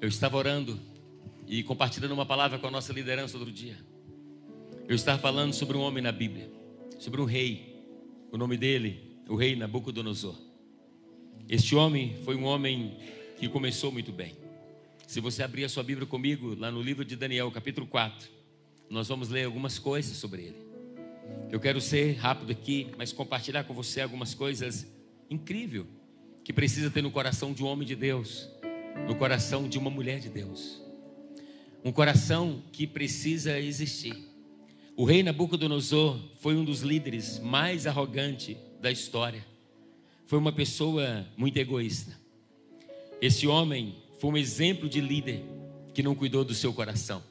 Eu estava orando e compartilhando uma palavra com a nossa liderança outro dia. Eu estava falando sobre um homem na Bíblia, sobre um rei. O nome dele, o rei Nabucodonosor. Este homem foi um homem que começou muito bem. Se você abrir a sua Bíblia comigo, lá no livro de Daniel, capítulo 4, nós vamos ler algumas coisas sobre ele. Eu quero ser rápido aqui, mas compartilhar com você algumas coisas incríveis que precisa ter no coração de um homem de Deus no coração de uma mulher de Deus. Um coração que precisa existir. O rei Nabucodonosor foi um dos líderes mais arrogantes da história. Foi uma pessoa muito egoísta. Esse homem foi um exemplo de líder que não cuidou do seu coração.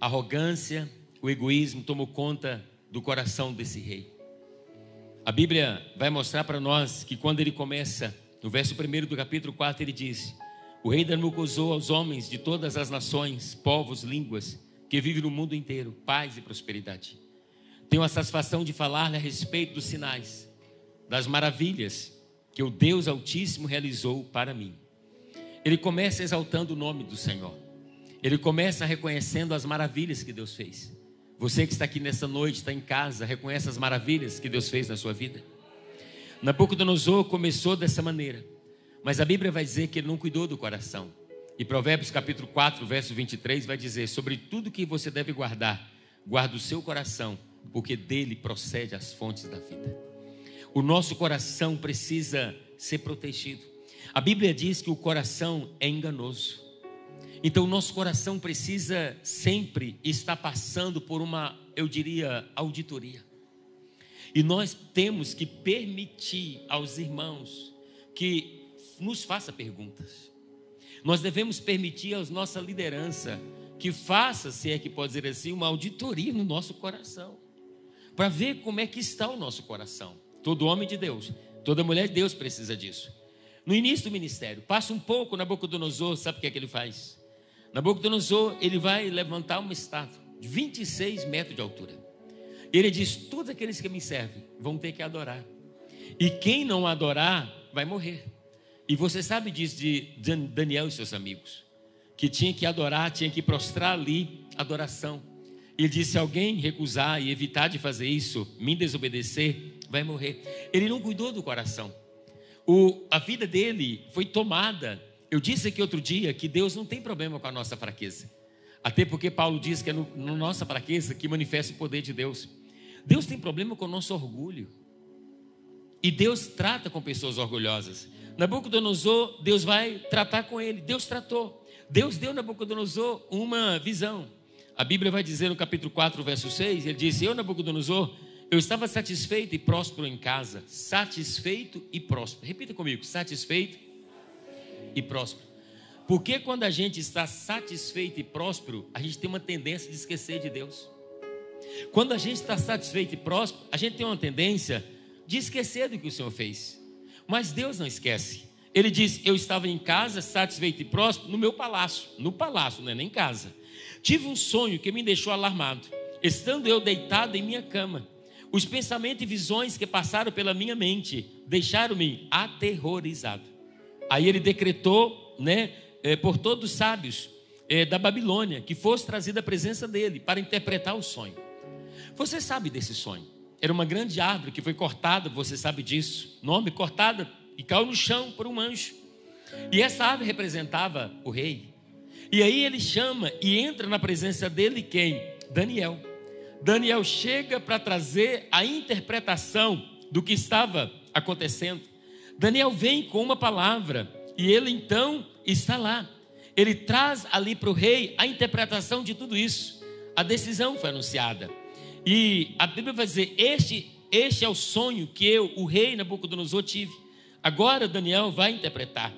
A arrogância, o egoísmo tomou conta do coração desse rei. A Bíblia vai mostrar para nós que quando ele começa, no verso 1 do capítulo 4, ele diz: o rei Nabucodonosor aos homens de todas as nações, povos, línguas, que vivem no mundo inteiro, paz e prosperidade. Tenho a satisfação de falar a respeito dos sinais, das maravilhas que o Deus Altíssimo realizou para mim. Ele começa exaltando o nome do Senhor. Ele começa reconhecendo as maravilhas que Deus fez. Você que está aqui nessa noite, está em casa, reconhece as maravilhas que Deus fez na sua vida. Nabucodonosor começou dessa maneira. Mas a Bíblia vai dizer que ele não cuidou do coração. E Provérbios capítulo 4, verso 23 vai dizer: Sobre tudo que você deve guardar, guarda o seu coração, porque dele procede as fontes da vida. O nosso coração precisa ser protegido. A Bíblia diz que o coração é enganoso. Então, o nosso coração precisa sempre estar passando por uma, eu diria, auditoria. E nós temos que permitir aos irmãos que nos faça perguntas. Nós devemos permitir à nossa liderança que faça, se é que pode dizer assim, uma auditoria no nosso coração, para ver como é que está o nosso coração. Todo homem de Deus, toda mulher de Deus precisa disso. No início do ministério, passa um pouco Nabucodonosor, sabe o que é que ele faz? Nabucodonosor, ele vai levantar uma estátua de 26 metros de altura. Ele diz: Todos aqueles que me servem vão ter que adorar. E quem não adorar, vai morrer. E você sabe disso de Daniel e seus amigos, que tinha que adorar, tinha que prostrar ali adoração. Ele disse: se alguém recusar e evitar de fazer isso, me desobedecer, vai morrer. Ele não cuidou do coração. O, a vida dele foi tomada. Eu disse aqui outro dia que Deus não tem problema com a nossa fraqueza. Até porque Paulo diz que é no, no nossa fraqueza que manifesta o poder de Deus. Deus tem problema com o nosso orgulho. E Deus trata com pessoas orgulhosas. Nabucodonosor, Deus vai tratar com ele. Deus tratou. Deus deu a Nabucodonosor uma visão. A Bíblia vai dizer no capítulo 4, verso 6, ele disse: Eu, Nabucodonosor, eu estava satisfeito e próspero em casa. Satisfeito e próspero. Repita comigo: satisfeito e próspero. Porque quando a gente está satisfeito e próspero, a gente tem uma tendência de esquecer de Deus. Quando a gente está satisfeito e próspero, a gente tem uma tendência de esquecer do que o Senhor fez. Mas Deus não esquece. Ele diz: Eu estava em casa, satisfeito e próspero, no meu palácio. No palácio, não é nem em casa. Tive um sonho que me deixou alarmado. Estando eu deitado em minha cama, os pensamentos e visões que passaram pela minha mente deixaram-me aterrorizado. Aí ele decretou, né, é, por todos os sábios é, da Babilônia, que fosse trazida a presença dele para interpretar o sonho. Você sabe desse sonho? Era uma grande árvore que foi cortada, você sabe disso. Nome cortada e caiu no chão por um anjo. E essa árvore representava o rei. E aí ele chama e entra na presença dele quem? Daniel. Daniel chega para trazer a interpretação do que estava acontecendo. Daniel vem com uma palavra e ele então está lá. Ele traz ali para o rei a interpretação de tudo isso. A decisão foi anunciada. E a Bíblia vai dizer: este, este é o sonho que eu, o rei Nabucodonosor, tive. Agora Daniel vai interpretar.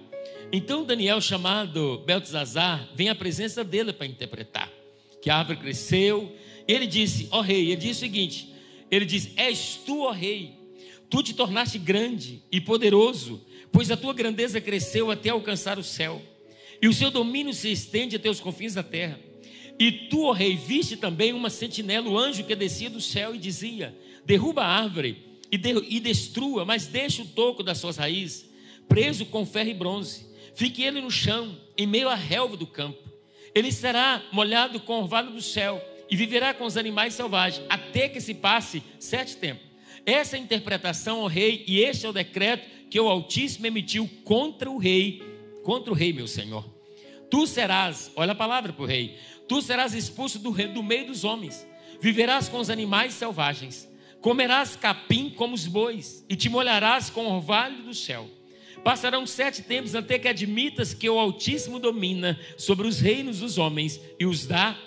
Então Daniel, chamado Beltesazar, vem à presença dele para interpretar. Que a árvore cresceu. Ele disse, ó oh, rei, ele disse o seguinte: ele diz: És tu, ó rei, tu te tornaste grande e poderoso, pois a tua grandeza cresceu até alcançar o céu, e o seu domínio se estende até os confins da terra. E tu, ó rei, viste também uma sentinela, o anjo que descia do céu e dizia: Derruba a árvore e, de, e destrua, mas deixa o toco das suas raízes, preso com ferro e bronze. Fique ele no chão, em meio à relva do campo. Ele será molhado com o orvalho do céu e viverá com os animais selvagens, até que se passe sete tempos. Essa é a interpretação ao rei, e este é o decreto que o Altíssimo emitiu contra o rei, contra o rei, meu senhor. Tu serás, olha a palavra para o rei, tu serás expulso do, do meio dos homens, viverás com os animais selvagens, comerás capim como os bois, e te molharás com o orvalho do céu. Passarão sete tempos até que admitas que o Altíssimo domina sobre os reinos dos homens e os dá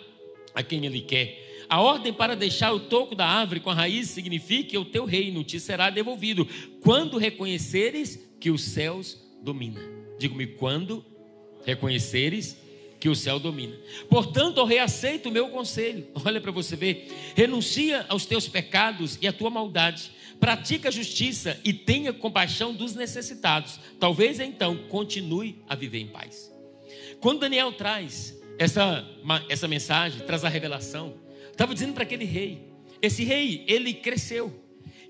a quem ele quer. A ordem para deixar o toco da árvore com a raiz significa que o teu reino te será devolvido quando reconheceres que os céus domina. Digo-me quando reconheceres que o céu domina. Portanto, eu reaceito o meu conselho. Olha para você ver. Renuncia aos teus pecados e à tua maldade. Pratica a justiça e tenha compaixão dos necessitados. Talvez então continue a viver em paz. Quando Daniel traz essa, essa mensagem traz a revelação. Estava dizendo para aquele rei: esse rei, ele cresceu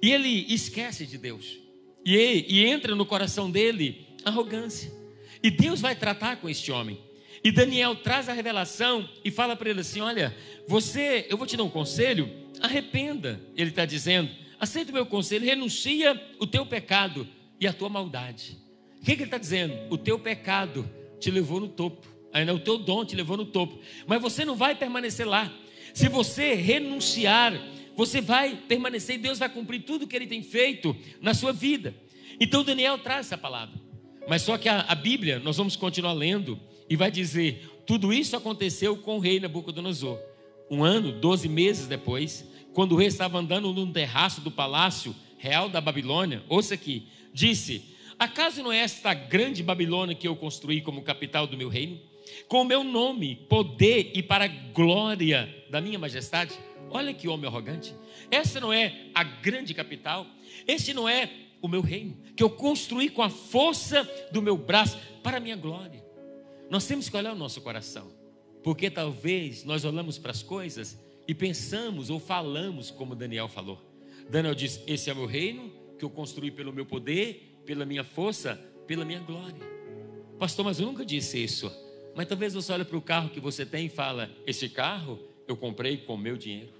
e ele esquece de Deus, e, e entra no coração dele arrogância. E Deus vai tratar com este homem. E Daniel traz a revelação e fala para ele assim: Olha, você, eu vou te dar um conselho, arrependa. Ele está dizendo: aceita o meu conselho, renuncia o teu pecado e a tua maldade. O que, que ele está dizendo? O teu pecado te levou no topo. Ainda o teu dom te levou no topo. Mas você não vai permanecer lá. Se você renunciar, você vai permanecer e Deus vai cumprir tudo que ele tem feito na sua vida. Então Daniel traz essa palavra. Mas só que a, a Bíblia, nós vamos continuar lendo e vai dizer: tudo isso aconteceu com o rei Nabucodonosor. Um ano, doze meses depois, quando o rei estava andando num terraço do palácio real da Babilônia, ouça aqui, disse: Acaso não é esta grande Babilônia que eu construí como capital do meu reino? com o meu nome, poder e para a glória da minha majestade. Olha que homem arrogante. Essa não é a grande capital. Esse não é o meu reino, que eu construí com a força do meu braço para a minha glória. Nós temos que olhar o nosso coração, porque talvez nós olhamos para as coisas e pensamos ou falamos como Daniel falou. Daniel diz: Esse é o meu reino, que eu construí pelo meu poder, pela minha força, pela minha glória. Pastor, mas eu nunca disse isso. Mas talvez você olhe para o carro que você tem e fala: esse carro eu comprei com o meu dinheiro.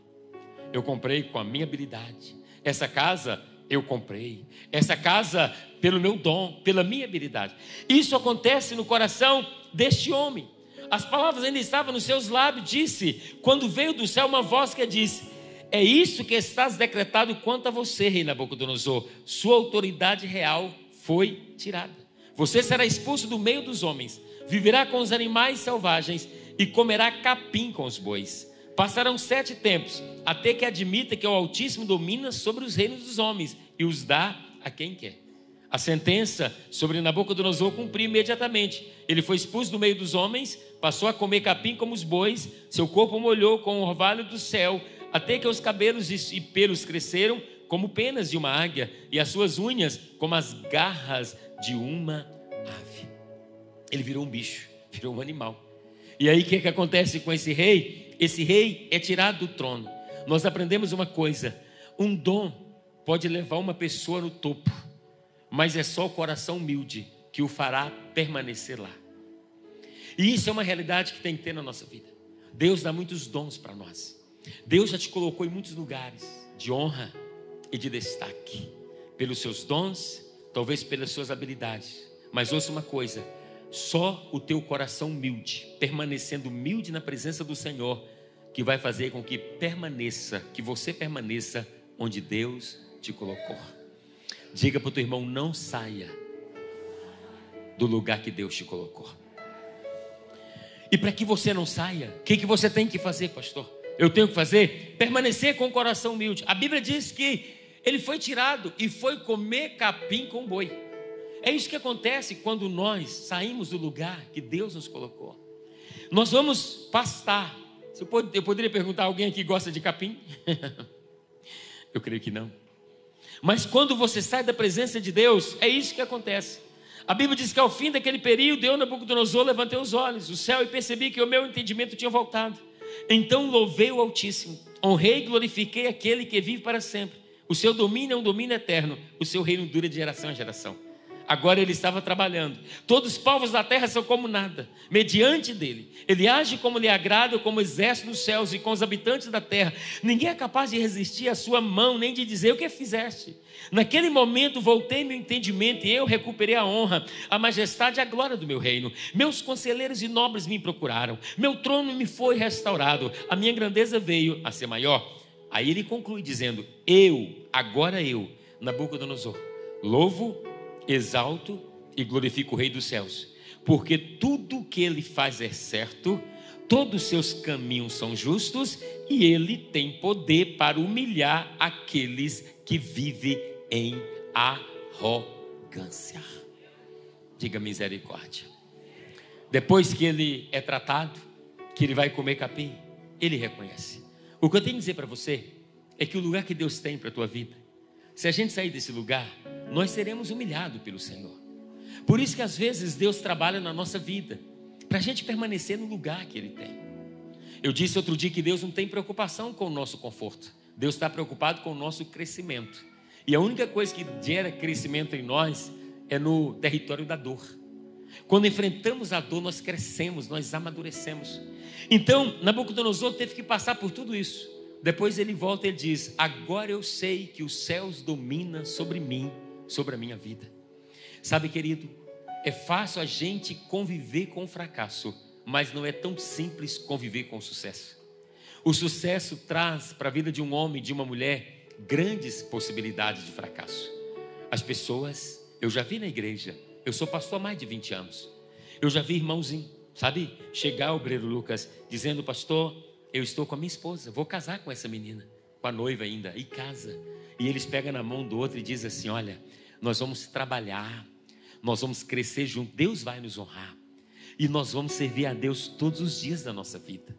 Eu comprei com a minha habilidade. Essa casa eu comprei. Essa casa pelo meu dom, pela minha habilidade. Isso acontece no coração deste homem. As palavras ainda estavam nos seus lábios. Disse: quando veio do céu uma voz que disse: É isso que estás decretado quanto a você, rei Nabucodonosor. Sua autoridade real foi tirada. Você será expulso do meio dos homens viverá com os animais selvagens e comerá capim com os bois. Passarão sete tempos, até que admita que o Altíssimo domina sobre os reinos dos homens e os dá a quem quer. A sentença sobre Nabucodonosor cumpriu imediatamente. Ele foi expulso do meio dos homens, passou a comer capim como os bois, seu corpo molhou com o orvalho do céu, até que os cabelos e pelos cresceram como penas de uma águia, e as suas unhas como as garras de uma ave. Ele virou um bicho, virou um animal. E aí o que, que acontece com esse rei? Esse rei é tirado do trono. Nós aprendemos uma coisa: um dom pode levar uma pessoa no topo, mas é só o coração humilde que o fará permanecer lá. E isso é uma realidade que tem que ter na nossa vida. Deus dá muitos dons para nós. Deus já te colocou em muitos lugares de honra e de destaque, pelos seus dons, talvez pelas suas habilidades. Mas ouça uma coisa: só o teu coração humilde, permanecendo humilde na presença do Senhor, que vai fazer com que permaneça, que você permaneça onde Deus te colocou. Diga para o teu irmão: não saia do lugar que Deus te colocou. E para que você não saia, o que, que você tem que fazer, pastor? Eu tenho que fazer? Permanecer com o coração humilde. A Bíblia diz que ele foi tirado e foi comer capim com boi. É isso que acontece quando nós saímos do lugar que Deus nos colocou. Nós vamos pastar. Eu poderia perguntar: alguém aqui gosta de capim? Eu creio que não. Mas quando você sai da presença de Deus, é isso que acontece. A Bíblia diz que ao fim daquele período, eu, Nabucodonosor, levantei os olhos, o céu, e percebi que o meu entendimento tinha voltado. Então louvei o Altíssimo, honrei e glorifiquei aquele que vive para sempre. O seu domínio é um domínio eterno, o seu reino dura de geração a geração. Agora ele estava trabalhando. Todos os povos da terra são como nada, mediante dele. Ele age como lhe agrada, como exército dos céus e com os habitantes da terra. Ninguém é capaz de resistir à sua mão, nem de dizer o que fizeste. Naquele momento voltei meu entendimento e eu recuperei a honra, a majestade e a glória do meu reino. Meus conselheiros e nobres me procuraram. Meu trono me foi restaurado. A minha grandeza veio a ser maior. Aí ele conclui dizendo: Eu, agora eu, Nabucodonosor, louvo exalto e glorifico o Rei dos céus, porque tudo que ele faz é certo, todos os seus caminhos são justos e ele tem poder para humilhar aqueles que vivem em arrogância. Diga misericórdia. Depois que ele é tratado, que ele vai comer capim, ele reconhece. O que eu tenho que dizer para você é que o lugar que Deus tem para a tua vida se a gente sair desse lugar, nós seremos humilhados pelo Senhor. Por isso que às vezes Deus trabalha na nossa vida, para a gente permanecer no lugar que Ele tem. Eu disse outro dia que Deus não tem preocupação com o nosso conforto, Deus está preocupado com o nosso crescimento. E a única coisa que gera crescimento em nós é no território da dor. Quando enfrentamos a dor, nós crescemos, nós amadurecemos. Então, Nabucodonosor teve que passar por tudo isso. Depois ele volta e diz: Agora eu sei que os céus dominam sobre mim, sobre a minha vida. Sabe, querido, é fácil a gente conviver com o fracasso, mas não é tão simples conviver com o sucesso. O sucesso traz para a vida de um homem, de uma mulher, grandes possibilidades de fracasso. As pessoas, eu já vi na igreja, eu sou pastor há mais de 20 anos. Eu já vi irmãozinho, sabe, chegar o obreiro Lucas dizendo, pastor, eu estou com a minha esposa, vou casar com essa menina, com a noiva ainda, e casa. E eles pegam na mão do outro e dizem assim: Olha, nós vamos trabalhar, nós vamos crescer junto, Deus vai nos honrar. E nós vamos servir a Deus todos os dias da nossa vida.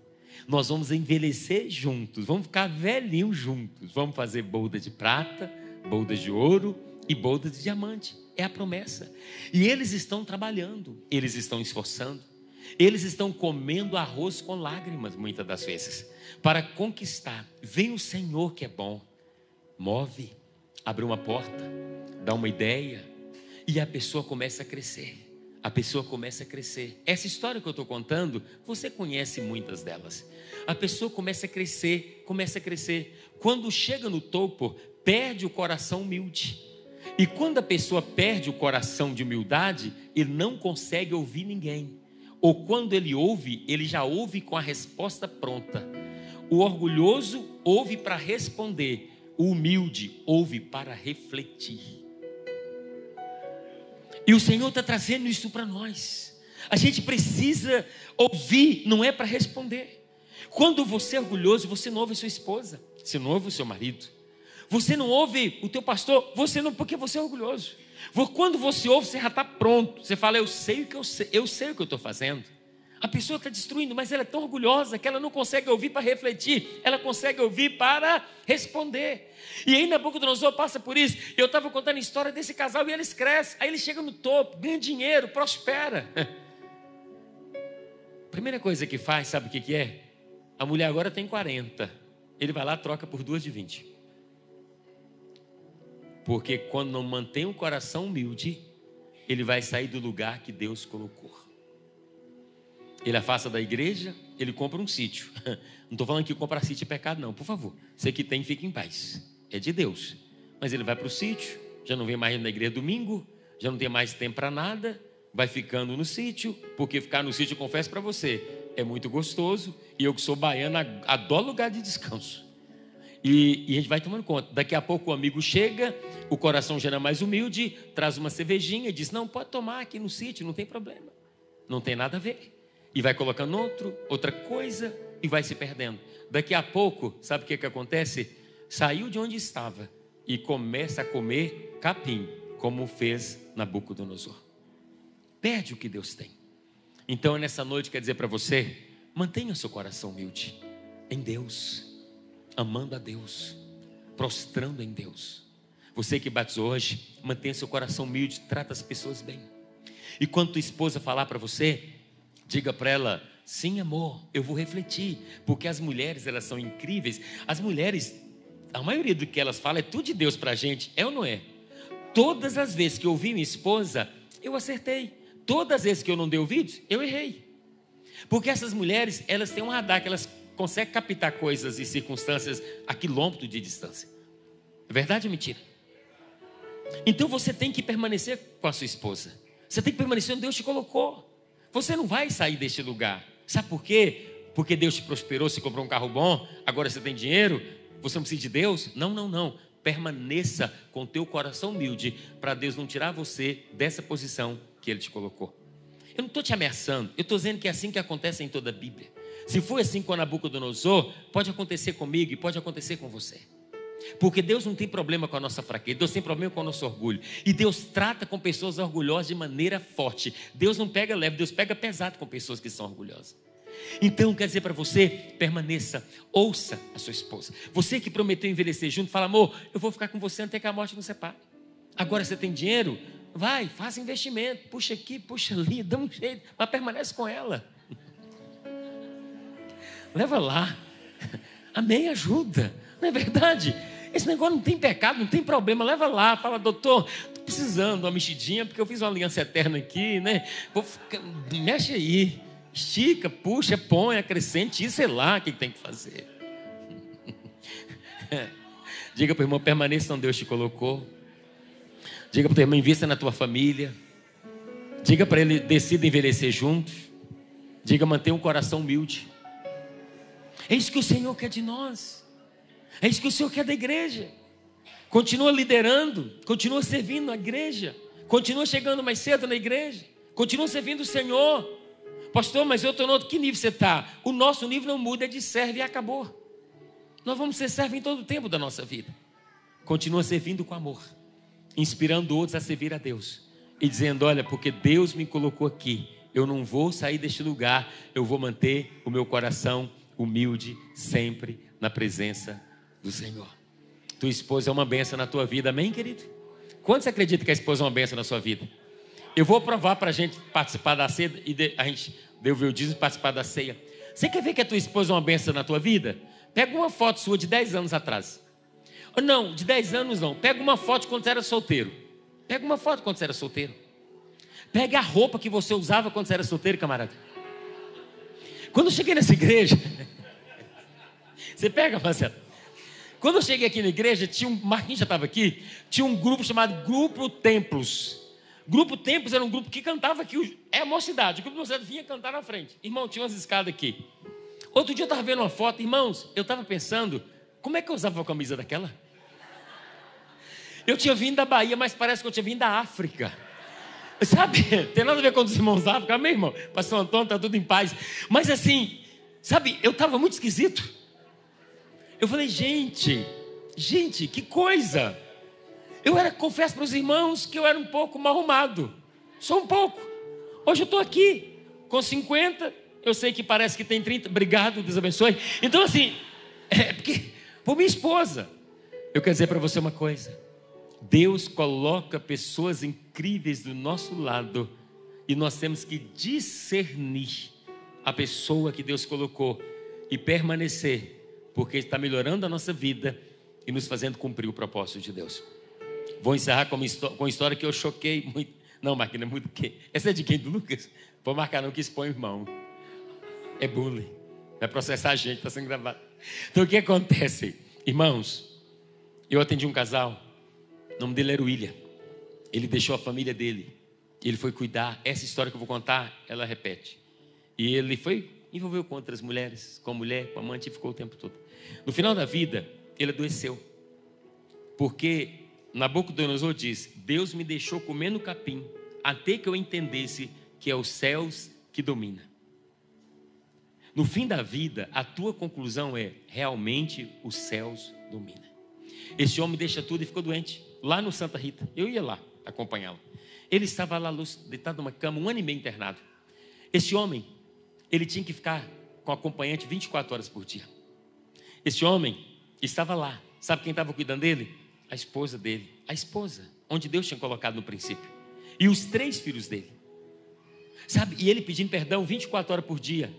Nós vamos envelhecer juntos, vamos ficar velhinhos juntos. Vamos fazer bolda de prata, bolda de ouro e bolda de diamante. É a promessa. E eles estão trabalhando, eles estão esforçando. Eles estão comendo arroz com lágrimas, muitas das vezes, para conquistar. Vem o Senhor que é bom, move, abre uma porta, dá uma ideia, e a pessoa começa a crescer. A pessoa começa a crescer. Essa história que eu estou contando, você conhece muitas delas. A pessoa começa a crescer, começa a crescer. Quando chega no topo, perde o coração humilde. E quando a pessoa perde o coração de humildade, ele não consegue ouvir ninguém ou quando ele ouve, ele já ouve com a resposta pronta. O orgulhoso ouve para responder, o humilde ouve para refletir. E o Senhor está trazendo isso para nós. A gente precisa ouvir, não é para responder. Quando você é orgulhoso, você não ouve sua esposa, você não ouve o seu marido. Você não ouve o teu pastor, você não, porque você é orgulhoso. Quando você ouve, você já está pronto. Você fala, eu sei o que eu sei, eu sei o que eu estou fazendo. A pessoa está destruindo, mas ela é tão orgulhosa que ela não consegue ouvir para refletir, ela consegue ouvir para responder. E aí Nabucodonosor passa por isso. Eu estava contando a história desse casal e eles crescem. Aí ele chega no topo, ganha dinheiro, prospera. Primeira coisa que faz, sabe o que, que é? A mulher agora tem 40. Ele vai lá, troca por duas de 20. Porque quando não mantém o coração humilde, ele vai sair do lugar que Deus colocou. Ele afasta da igreja, ele compra um sítio. Não estou falando que comprar sítio é pecado, não, por favor. Você que tem, fica em paz. É de Deus. Mas ele vai para o sítio, já não vem mais na igreja domingo, já não tem mais tempo para nada, vai ficando no sítio, porque ficar no sítio, confesso para você, é muito gostoso. E eu que sou baiano, adoro lugar de descanso. E, e, a gente vai tomando conta. Daqui a pouco o amigo chega, o coração já é mais humilde, traz uma cervejinha e diz: Não, pode tomar aqui no sítio, não tem problema. Não tem nada a ver. E vai colocando outro, outra coisa e vai se perdendo. Daqui a pouco, sabe o que, que acontece? Saiu de onde estava e começa a comer capim, como fez Nabucodonosor. Perde o que Deus tem. Então, nessa noite, quer dizer para você: mantenha o seu coração humilde em Deus, amando a Deus, prostrando em Deus. Você que batizou hoje, mantenha seu coração humilde, trata as pessoas bem. E quando tua esposa falar para você, diga para ela: sim, amor, eu vou refletir, porque as mulheres elas são incríveis. As mulheres, a maioria do que elas falam é tudo de Deus para a gente, é ou não é? Todas as vezes que eu ouvi minha esposa, eu acertei. Todas as vezes que eu não dei ouvidos, eu errei. Porque essas mulheres, elas têm um radar que elas conseguem captar coisas e circunstâncias a quilômetro de distância. É verdade ou mentira? Então você tem que permanecer com a sua esposa. Você tem que permanecer onde Deus te colocou. Você não vai sair deste lugar. Sabe por quê? Porque Deus te prosperou, você comprou um carro bom, agora você tem dinheiro, você não precisa de Deus? Não, não, não. Permaneça com teu coração humilde para Deus não tirar você dessa posição que Ele te colocou. Eu não estou te ameaçando, eu estou dizendo que é assim que acontece em toda a Bíblia. Se foi assim com Nabucodonosor, pode acontecer comigo e pode acontecer com você. Porque Deus não tem problema com a nossa fraqueza, Deus tem problema com o nosso orgulho. E Deus trata com pessoas orgulhosas de maneira forte. Deus não pega leve, Deus pega pesado com pessoas que são orgulhosas. Então, quer dizer para você, permaneça, ouça a sua esposa. Você que prometeu envelhecer junto, fala, amor, eu vou ficar com você até que a morte nos separe. Agora você tem dinheiro? Vai, faça investimento, puxa aqui, puxa ali, dá um jeito, mas permanece com ela. Leva lá. Amém, ajuda. Não é verdade? Esse negócio não tem pecado, não tem problema. Leva lá, fala, doutor, estou precisando de uma mexidinha, porque eu fiz uma aliança eterna aqui, né? Vou ficar... Mexe aí. Estica, puxa, põe, acrescente, e sei lá o que tem que fazer. Diga para o irmão, permaneça onde Deus te colocou. Diga para o teu irmão, invista na tua família. Diga para ele, decida envelhecer juntos. Diga, mantenha um coração humilde. É isso que o Senhor quer de nós. É isso que o Senhor quer da igreja. Continua liderando, continua servindo a igreja, continua chegando mais cedo na igreja, continua servindo o Senhor. Pastor, mas eu estou no outro, que nível você está? O nosso nível não muda, é de serve e acabou. Nós vamos ser servo em todo o tempo da nossa vida. Continua servindo com amor, inspirando outros a servir a Deus e dizendo: Olha, porque Deus me colocou aqui, eu não vou sair deste lugar, eu vou manter o meu coração humilde sempre na presença do Senhor. Tua esposa é uma benção na tua vida, amém, querido? Quantos acreditam que a esposa é uma benção na sua vida? Eu vou provar para a gente participar da ceia e de, a gente devolver o dízimo e participar da ceia. Você quer ver que a tua esposa é uma benção na tua vida? Pega uma foto sua de 10 anos atrás. Não, de 10 anos não. Pega uma foto quando você era solteiro. Pega uma foto quando você era solteiro. Pega a roupa que você usava quando você era solteiro, camarada. Quando eu cheguei nessa igreja, você pega, Marcelo. Quando eu cheguei aqui na igreja, tinha um, Marquinhos já estava aqui, tinha um grupo chamado Grupo Templos. Grupo Templos era um grupo que cantava aqui, é a mocidade, o grupo mocidade vinha cantar na frente. Irmão, tinha umas escadas aqui. Outro dia eu estava vendo uma foto, irmãos, eu estava pensando, como é que eu usava uma camisa daquela? Eu tinha vindo da Bahia, mas parece que eu tinha vindo da África. Sabe, tem nada a ver com os irmãos da África, amém, irmão? Pastor Antônio, está tudo em paz. Mas assim, sabe, eu estava muito esquisito. Eu falei, gente, gente, que coisa. Eu era, confesso para os irmãos que eu era um pouco mal arrumado. Só um pouco. Hoje eu estou aqui, com 50, eu sei que parece que tem 30. Obrigado, Deus abençoe. Então, assim, é porque, por minha esposa, eu quero dizer para você uma coisa. Deus coloca pessoas incríveis do nosso lado e nós temos que discernir a pessoa que Deus colocou e permanecer porque está melhorando a nossa vida e nos fazendo cumprir o propósito de Deus. Vou encerrar com uma, história que eu choquei muito. Não, Marquinhos, é muito quê? Essa é de quem? Do Lucas? Vou marcar não que expõe o irmão. É bullying. Vai processar a gente, está sendo gravado. Então o que acontece? Irmãos, eu atendi um casal, o nome dele era William. Ele deixou a família dele. Ele foi cuidar. Essa história que eu vou contar, ela repete. E ele foi envolveu com outras mulheres, com a mulher, com a amante e ficou o tempo todo. No final da vida, ele adoeceu. Porque Nabucodonosor diz: Deus me deixou comendo capim até que eu entendesse que é os céus que domina. No fim da vida, a tua conclusão é: realmente os céus dominam. Esse homem deixa tudo e ficou doente, lá no Santa Rita. Eu ia lá acompanhá-lo. Ele estava lá deitado numa cama, um ano e meio internado. Esse homem, ele tinha que ficar com acompanhante 24 horas por dia. Esse homem estava lá. Sabe quem estava cuidando dele? A esposa dele. A esposa, onde Deus tinha colocado no princípio. E os três filhos dele. Sabe? E ele pedindo perdão 24 horas por dia.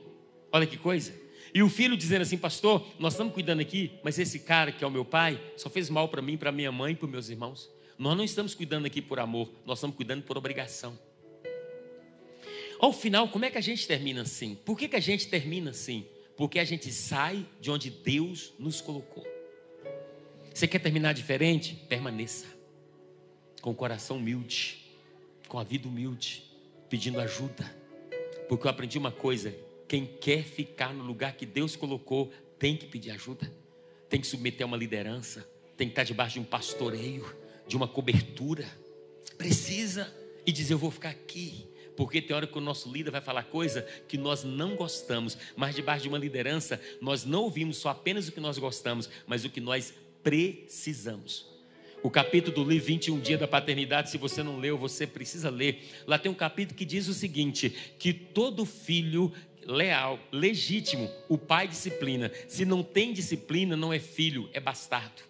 Olha que coisa. E o filho dizendo assim, pastor, nós estamos cuidando aqui, mas esse cara que é o meu pai só fez mal para mim, para minha mãe e para meus irmãos. Nós não estamos cuidando aqui por amor, nós estamos cuidando por obrigação. Ao final, como é que a gente termina assim? Por que, que a gente termina assim? Porque a gente sai de onde Deus nos colocou. Você quer terminar diferente? Permaneça. Com o coração humilde, com a vida humilde, pedindo ajuda. Porque eu aprendi uma coisa: quem quer ficar no lugar que Deus colocou, tem que pedir ajuda, tem que submeter a uma liderança, tem que estar debaixo de um pastoreio, de uma cobertura. Precisa e dizer: Eu vou ficar aqui. Porque tem hora que o nosso líder vai falar coisa que nós não gostamos, mas debaixo de uma liderança, nós não ouvimos só apenas o que nós gostamos, mas o que nós precisamos. O capítulo do livro 21 Dia da Paternidade, se você não leu, você precisa ler. Lá tem um capítulo que diz o seguinte: que todo filho leal, legítimo, o pai disciplina. Se não tem disciplina, não é filho, é bastardo.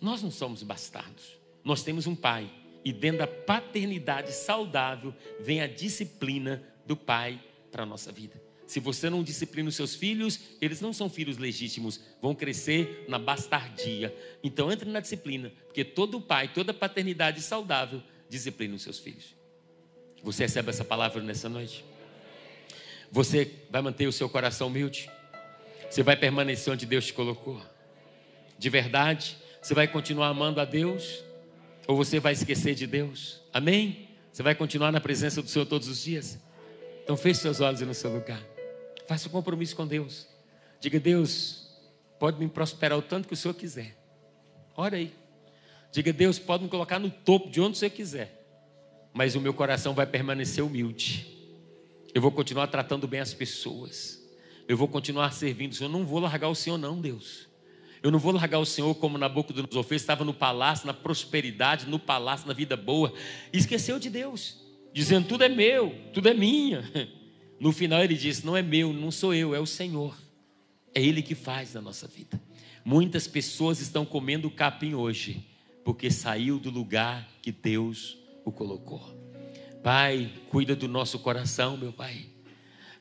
Nós não somos bastardos. Nós temos um pai. E dentro da paternidade saudável vem a disciplina do pai para a nossa vida. Se você não disciplina os seus filhos, eles não são filhos legítimos, vão crescer na bastardia. Então entre na disciplina, porque todo pai, toda paternidade saudável disciplina os seus filhos. Você recebe essa palavra nessa noite? Você vai manter o seu coração humilde? Você vai permanecer onde Deus te colocou? De verdade? Você vai continuar amando a Deus? Ou você vai esquecer de Deus? Amém? Você vai continuar na presença do Senhor todos os dias? Então feche seus olhos no seu lugar. Faça um compromisso com Deus. Diga, Deus, pode me prosperar o tanto que o Senhor quiser. Ora aí. Diga, Deus, pode me colocar no topo de onde você quiser. Mas o meu coração vai permanecer humilde. Eu vou continuar tratando bem as pessoas. Eu vou continuar servindo o Senhor. Eu não vou largar o Senhor, não, Deus. Eu não vou largar o Senhor como Nabucodonosor fez, estava no palácio, na prosperidade, no palácio, na vida boa, e esqueceu de Deus, dizendo: tudo é meu, tudo é minha. No final ele disse: não é meu, não sou eu, é o Senhor. É Ele que faz na nossa vida. Muitas pessoas estão comendo capim hoje, porque saiu do lugar que Deus o colocou. Pai, cuida do nosso coração, meu Pai.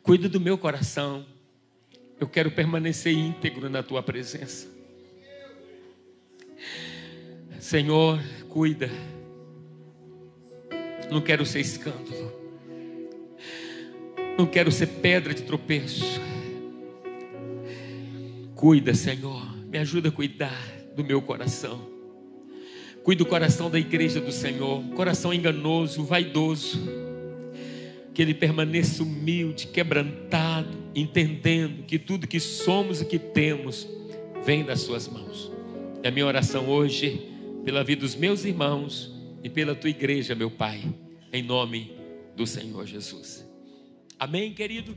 Cuida do meu coração. Eu quero permanecer íntegro na tua presença. Senhor, cuida. Não quero ser escândalo. Não quero ser pedra de tropeço. Cuida, Senhor. Me ajuda a cuidar do meu coração. Cuida do coração da igreja do Senhor. Coração enganoso, vaidoso. Que ele permaneça humilde, quebrantado, entendendo que tudo que somos e que temos vem das Suas mãos. É a minha oração hoje pela vida dos meus irmãos e pela tua igreja, meu Pai, em nome do Senhor Jesus. Amém, querido?